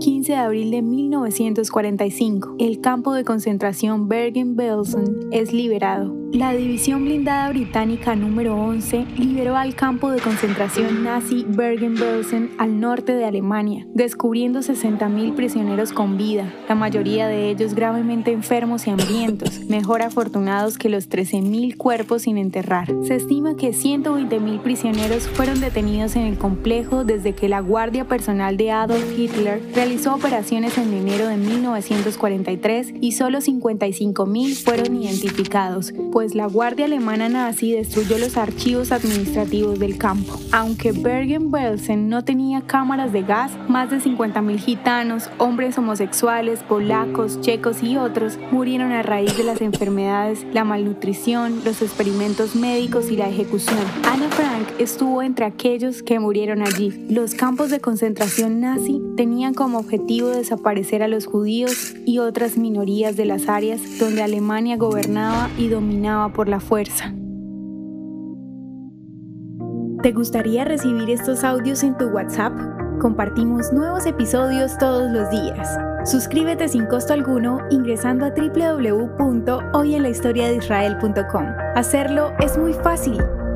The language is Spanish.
15 de abril de 1945, el campo de concentración Bergen-Belsen es liberado. La división blindada británica número 11 liberó al campo de concentración nazi Bergen-Belsen al norte de Alemania, descubriendo 60.000 prisioneros con vida, la mayoría de ellos gravemente enfermos y hambrientos, mejor afortunados que los 13.000 cuerpos sin enterrar. Se estima que 120.000 prisioneros fueron detenidos en el complejo desde que la Guardia Personal de Adolf Hitler realizó operaciones en enero de 1943 y solo 55.000 fueron identificados pues la Guardia Alemana nazi destruyó los archivos administrativos del campo. Aunque Bergen-Belsen no tenía cámaras de gas, más de 50.000 gitanos, hombres homosexuales, polacos, checos y otros murieron a raíz de las enfermedades, la malnutrición, los experimentos médicos y la ejecución. Anna Frank estuvo entre aquellos que murieron allí. Los campos de concentración nazi tenían como objetivo desaparecer a los judíos y otras minorías de las áreas donde Alemania gobernaba y dominaba por la fuerza. ¿Te gustaría recibir estos audios en tu WhatsApp? Compartimos nuevos episodios todos los días. Suscríbete sin costo alguno ingresando a www.hoyenlahistoriadeisrael.com. Hacerlo es muy fácil.